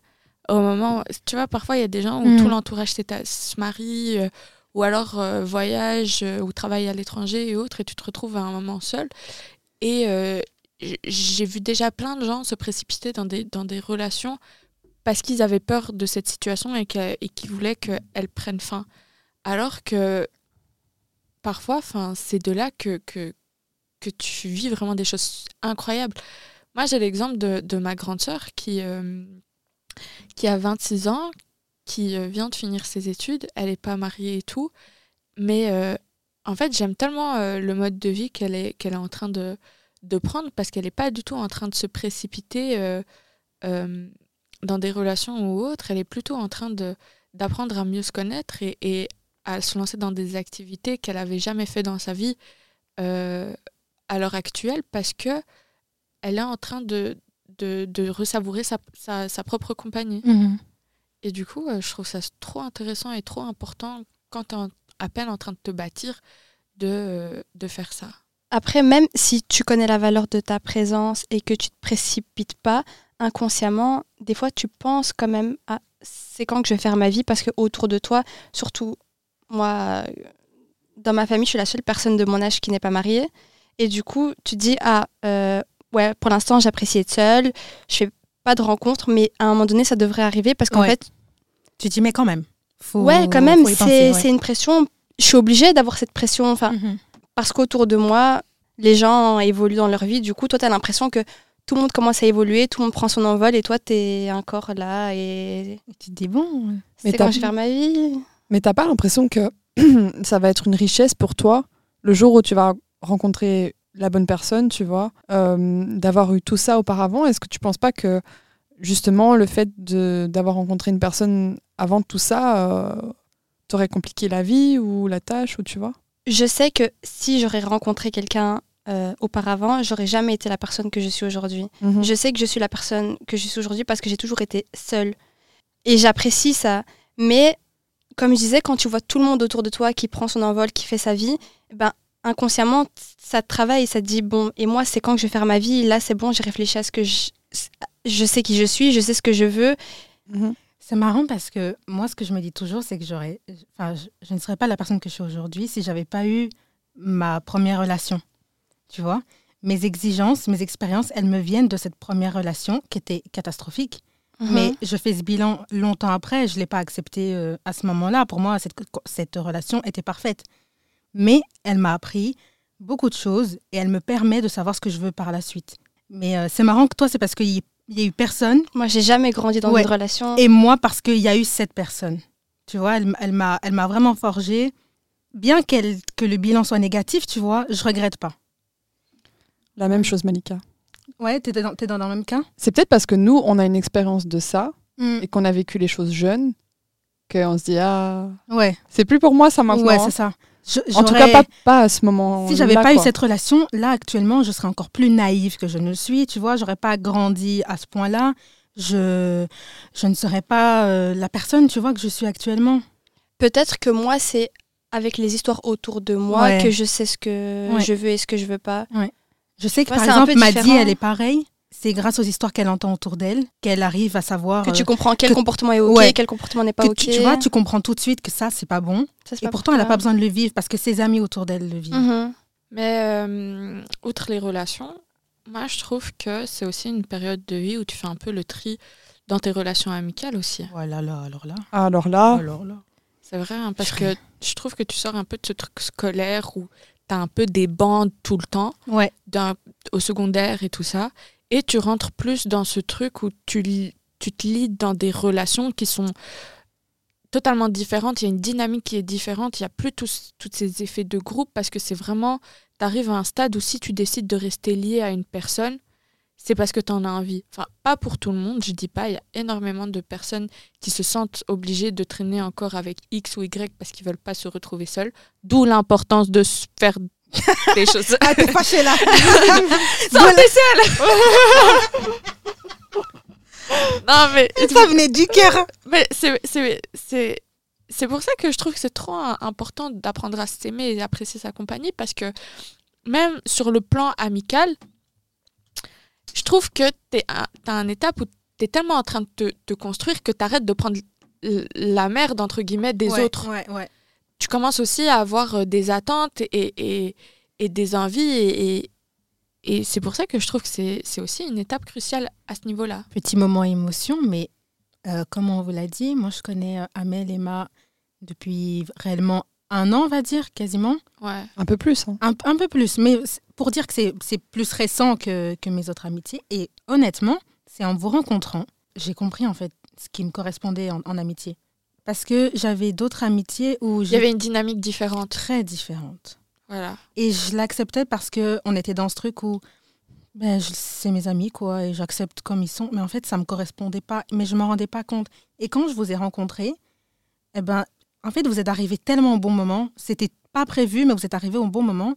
au moment, tu vois, parfois il y a des gens où Mm. tout l'entourage c'est ta- se marie, euh, ou alors euh, voyage, euh, ou travaille à l'étranger et autres, et tu te retrouves à un moment seul. Et j'ai vu déjà plein de gens se précipiter dans des, dans des relations parce qu'ils avaient peur de cette situation et qu'ils voulaient qu'elle prenne fin. Alors que parfois, enfin, c'est de là que, que, que tu vis vraiment des choses incroyables. Moi, j'ai l'exemple de, ma grande sœur qui, euh, qui a 26 ans, qui euh, vient de finir ses études. Elle n'est pas mariée et tout. Mais euh, en fait, j'aime tellement le mode de vie qu'elle est, qu'elle est en train de, de prendre parce qu'elle n'est pas du tout en train de se précipiter dans des relations ou autres. Elle est plutôt en train de, d'apprendre à mieux se connaître et, et à se lancer dans des activités qu'elle n'avait jamais fait dans sa vie à l'heure actuelle parce que elle est en train de, de, de ressavourer sa, sa, sa propre compagnie. Mhm. Et du coup, euh, je trouve ça trop intéressant et trop important quand tu es à peine en train de te bâtir de, euh, de faire ça. Après, même si tu connais la valeur de ta présence et que tu te précipites pas, inconsciemment, des fois tu penses quand même à c'est quand que je vais faire ma vie parce que autour de toi, surtout moi, euh, dans ma famille, je suis la seule personne de mon âge qui n'est pas mariée. Et du coup, tu dis, ah, euh, ouais, pour l'instant, j'apprécie être seule, je fais pas de rencontres, mais à un moment donné, ça devrait arriver parce qu'en Ouais. fait, Tu te dis, mais quand même. Faut, ouais, quand même, c'est ouais. une pression. Je suis obligée d'avoir cette pression. Enfin, Mhm. parce qu'autour de moi, les gens évoluent dans leur vie. Du coup, toi, tu as l'impression que tout le monde commence à évoluer, tout le monde prend son envol et toi, tu es encore là et Et Tu te dis, bon. C'est quand je vais faire ma vie. Mais t'as pas l'impression que ça va être une richesse pour toi le jour où tu vas rencontrer la bonne personne, tu vois, euh, d'avoir eu tout ça auparavant Est-ce que tu penses pas que justement le fait d'avoir rencontré une personne avant tout ça euh, t'aurait compliqué la vie ou la tâche ou tu vois? Je sais que si j'aurais rencontré quelqu'un euh, auparavant, j'aurais jamais été la personne que je suis aujourd'hui. Mhm. Je sais que je suis la personne que je suis aujourd'hui parce que j'ai toujours été seule. Et j'apprécie ça. Mais comme je disais, quand tu vois tout le monde autour de toi qui prend son envol, qui fait sa vie, ben, inconsciemment, ça te travaille et ça te dit, bon, et moi, c'est quand que je vais faire ma vie Là, c'est bon, j'ai réfléchi à ce que je... Je sais qui je suis, je sais ce que je veux. Mhm. C'est marrant parce que moi, ce que je me dis toujours, c'est que j'aurais, enfin, je, je ne serais pas la personne que je suis aujourd'hui si j'avais pas eu ma première relation. Tu vois, mes exigences, mes expériences, elles me viennent de cette première relation qui était catastrophique. Mais Mhm. je fais ce bilan longtemps après. Je l'ai pas accepté euh, à ce moment-là. Pour moi, cette, cette relation était parfaite. Mais elle m'a appris beaucoup de choses et elle me permet de savoir ce que je veux par la suite. Mais euh, c'est marrant que toi, c'est parce qu'il y, y a eu personne Moi, j'ai jamais grandi dans Ouais. une relation. et moi, parce qu'il y a eu cette personne. Tu vois, elle, elle m'a elle m'a vraiment forgé. Bien que le bilan soit négatif, tu vois, je regrette pas. La même chose, Malika. Ouais, t'es dans, t'es dans le même cas? C'est peut-être parce que nous, on a une expérience de ça Mm. et qu'on a vécu les choses jeunes qu'on se dit ah Ouais, c'est plus pour moi ça maintenant. ouais hein. c'est ça. Je- En tout cas pas, pas à ce moment. Si j'avais pas eu cette relation, là actuellement, je serais encore plus naïve que je ne le suis. Tu vois, j'aurais pas grandi à ce point-là. Je, je ne serais pas euh, la personne, tu vois, que je suis actuellement. Peut-être que moi, c'est avec les histoires autour de moi Ouais. que je sais ce que Ouais. je veux et ce que je veux pas. Je sais que Ouais, par exemple, Maddy, différent. elle est pareille. C'est grâce aux histoires qu'elle entend autour d'elle qu'elle arrive à savoir. Que tu euh, comprends quel que- comportement est OK, Ouais. quel comportement n'est pas que OK. tu, tu vois, tu comprends tout de suite que ça, c'est pas bon. Ça, Et pas pourtant, pour elle n'a pas besoin de le vivre parce que ses amis autour d'elle le vivent. Mhm. Mais euh, outre les relations, moi je trouve que c'est aussi une période de vie où tu fais un peu le tri dans tes relations amicales aussi. Voilà, là, alors là. Alors là, Alors là. C'est vrai, hein, parce que je trouve que tu sors un peu de ce truc scolaire où tu as un peu des bandes tout le temps, Ouais. au secondaire et tout ça, et tu rentres plus dans ce truc où tu, tu te lies dans des relations qui sont totalement différentes, il y a une dynamique qui est différente, il n'y a plus tous, tous ces effets de groupe parce que c'est vraiment, tu arrives à un stade où si tu décides de rester lié à une personne, c'est parce que tu en as envie. Enfin, pas pour tout le monde, je dis pas, il y a énormément de personnes qui se sentent obligées de traîner encore avec X ou Y parce qu'ils veulent pas se retrouver seuls, d'où l'importance de se faire des choses. Ah, t'es fâchée là Sortez seul Non mais Ça venait du cœur mais c'est c'est c'est c'est pour ça que je trouve que c'est trop important d'apprendre à s'aimer et apprécier sa compagnie parce que même sur le plan amical, je trouve que tu as un étape où es tellement en train de te, te construire que tu arrêtes de prendre la merde, entre guillemets, des Ouais, autres. Ouais, ouais. Tu commences aussi à avoir euh, des attentes et, et, et des envies. Et, et, et c'est pour ça que je trouve que c'est aussi une étape cruciale à ce niveau-là. Petit moment émotion, mais euh, comme on vous l'a dit, moi je connais euh, Amel et Ma depuis réellement un an, on va dire, quasiment. Ouais. Un peu plus. hein. Un, un peu plus, mais pour dire que c'est- c'est plus récent que, que mes autres amitiés. Et honnêtement, c'est en vous rencontrant, j'ai compris en fait ce qui me correspondait en, en amitié. Parce que j'avais d'autres amitiés où Il y avait une dynamique différente. très différentes. Voilà. Et je l'acceptais parce que on était dans ce truc où ben, c'est mes amis, quoi, et j'accepte comme ils sont. Mais en fait, ça me correspondait pas, mais je m'en rendais pas compte. Et quand je vous ai rencontrés, eh ben, en fait, vous êtes arrivés tellement au bon moment. C'était pas prévu, mais vous êtes arrivés au bon moment.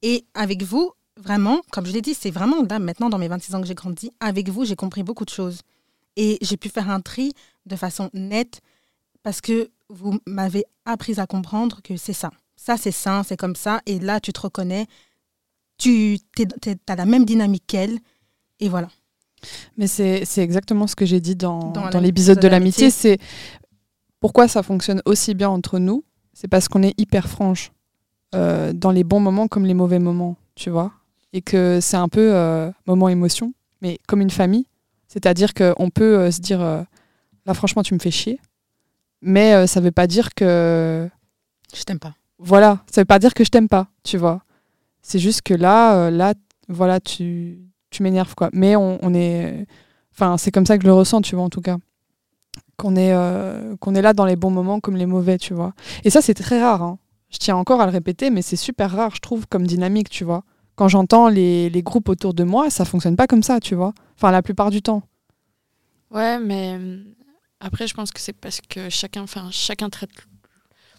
Et avec vous, vraiment, comme je l'ai dit, c'est vraiment là, maintenant, dans mes 26 ans que j'ai grandi, avec vous, j'ai compris beaucoup de choses. Et j'ai pu faire un tri de façon nette parce que vous m'avez appris à comprendre que c'est ça. Ça, c'est ça, c'est comme ça. Et là, tu te reconnais. Tu as la même dynamique qu'elle. Et voilà. Mais c'est exactement ce que j'ai dit dans, Dans l'épisode de l'amitié. C'est pourquoi ça fonctionne aussi bien entre nous. C'est parce qu'on est hyper franche euh, dans les bons moments comme les mauvais moments, tu vois. Et que c'est un peu euh, moment émotion, mais comme une famille. C'est-à-dire qu'on peut euh, se dire là, franchement, tu me fais chier. Mais euh, ça veut pas dire que Je t'aime pas. voilà, ça veut pas dire que je t'aime pas, tu vois. C'est juste que là, euh, là, voilà, tu, tu m'énerves, quoi. Mais on, on est. Enfin, c'est comme ça que je le ressens, tu vois, en tout cas. Qu'on est, euh, qu'on est là dans les bons moments comme les mauvais, tu vois. Et ça, c'est très rare. hein. Je tiens encore à le répéter, mais c'est super rare, je trouve, comme dynamique, tu vois. Quand j'entends les, les groupes autour de moi, ça fonctionne pas comme ça, tu vois. Enfin, la plupart du temps. Ouais, mais après, je pense que c'est parce que chacun, enfin, chacun traite.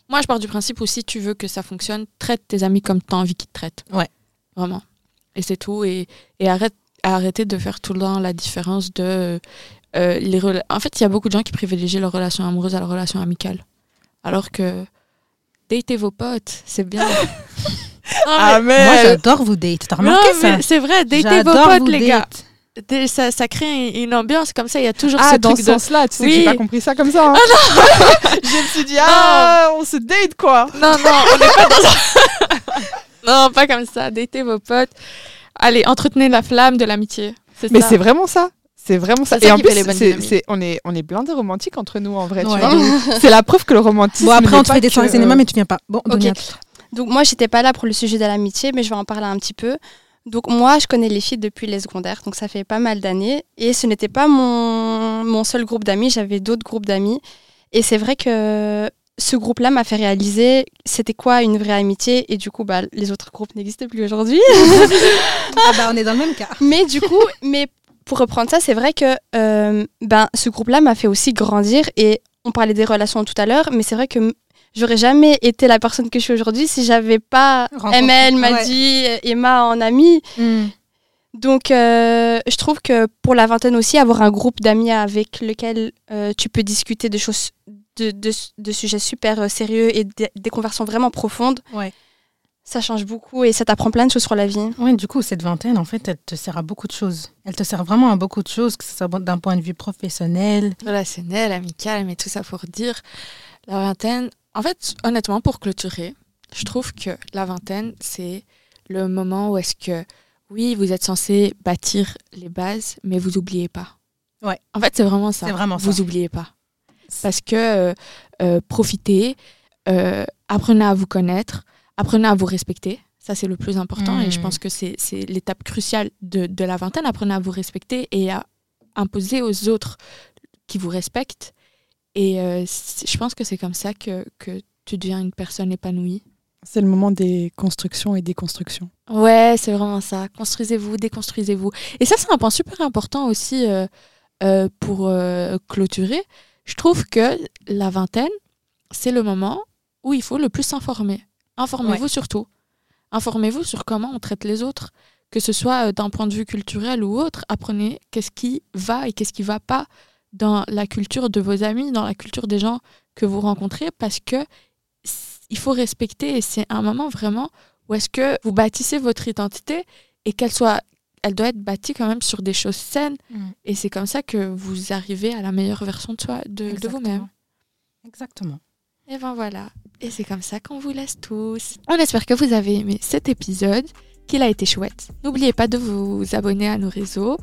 Moi, je pars du principe où si tu veux que ça fonctionne, traite tes amis comme tu as envie qu'ils te traitent. Ouais. Vraiment. Et c'est tout. Et, et arrête, arrêtez de faire tout le temps la différence de. euh, les rela- En fait, il y a beaucoup de gens qui privilégient leur relation amoureuse à leur relation amicale. Alors que. Datez vos potes, c'est bien. Non, mais- Moi, j'adore vous date. T'as non, remarqué ça? mais c'est vrai, datez vos J'adore potes, vous les gars. date. Ça, ça crée une ambiance comme ça, il y a toujours Ah, ce dans truc ce de sens-là, tu sais que Oui. j'ai pas compris ça comme ça. hein. je me suis dit, ah, on se date, quoi. Non, non, on n'est pas dans ça. non, pas comme ça. Datez vos potes. Allez, entretenez la flamme de l'amitié. Mais c'est vraiment ça. C'est vraiment ça. C'est ça Et en plus, c'est- c'est- on, est, on est blindés romantiques entre nous, en vrai. tu Ouais. vois. C'est la preuve que le romantisme. Bon, après, on te fait des soirées cinéma, mais tu viens pas. Bon, Ok. Donc moi, j'étais pas là pour le sujet de l'amitié, mais je vais en parler un petit peu. Donc moi, je connais les filles depuis les secondaires, donc ça fait pas mal d'années. Et ce n'était pas mon, mon seul groupe d'amis, j'avais d'autres groupes d'amis. Et c'est vrai que ce groupe-là m'a fait réaliser c'était quoi une vraie amitié. Et du coup, bah, les autres groupes n'existaient plus aujourd'hui. Ah bah, on est dans le même cas. mais du coup, mais pour reprendre ça, c'est vrai que euh, ben, ce groupe-là m'a fait aussi grandir. Et on parlait des relations tout à l'heure, mais c'est vrai que j'aurais jamais été la personne que je suis aujourd'hui si j'avais pas ML, ouais. Madi, Emma en amie. Donc, euh, je trouve que pour la vingtaine aussi, avoir un groupe d'amis avec lequel euh, tu peux discuter de choses, de, de, de sujets super euh, sérieux et des, des conversations vraiment profondes, Ouais. ça change beaucoup et ça t'apprend plein de choses sur la vie. Oui, du coup, cette vingtaine, en fait, elle te sert à beaucoup de choses. Elle te sert vraiment à beaucoup de choses, que ce soit d'un point de vue professionnel. relationnel, amical, mais tout ça pour dire la vingtaine. En fait, honnêtement, pour clôturer, je trouve que la vingtaine, c'est le moment où est-ce que, oui, vous êtes censé bâtir les bases, mais vous oubliez pas. Ouais. En fait, c'est vraiment ça. C'est vraiment ça. Vous oubliez pas. Parce que euh, euh, profitez, euh, apprenez à vous connaître, apprenez à vous respecter. Ça, c'est le plus important. Et je Mm. pense que c'est c'est l'étape cruciale de, de la vingtaine. Apprenez à vous respecter et à imposer aux autres qui vous respectent. Et euh, je pense que c'est comme ça que, que tu deviens une personne épanouie. C'est le moment des constructions et déconstructions. Ouais, c'est vraiment ça. Construisez-vous, déconstruisez-vous. Et ça, c'est un point super important aussi euh, euh, pour clôturer. Je trouve que la vingtaine, c'est le moment où il faut le plus s'informer. Informez-vous surtout. Informez-vous sur comment on traite les autres, que ce soit d'un point de vue culturel ou autre. Apprenez qu'est-ce qui va et qu'est-ce qui va pas dans la culture de vos amis, dans la culture des gens que vous rencontrez, parce que il faut respecter et c'est un moment vraiment où est-ce que vous bâtissez votre identité et qu'elle soit elle doit être bâtie quand même sur des choses saines. Mm. Et c'est comme ça que vous arrivez à la meilleure version de, soi, de, vous-même. Exactement. Et ben voilà. Et c'est comme ça qu'on vous laisse tous. On espère que vous avez aimé cet épisode, qu'il a été chouette. N'oubliez pas de vous abonner à nos réseaux.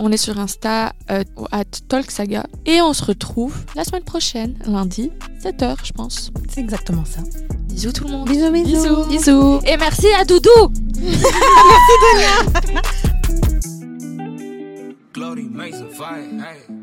On est sur Insta, euh, at TalkSaga. Et on se retrouve la semaine prochaine, lundi, 7h, je pense. C'est exactement ça. Bisous tout le monde. Bisous, bisous. Bisous. Et merci à Doudou. Glory makes a fight. Hey.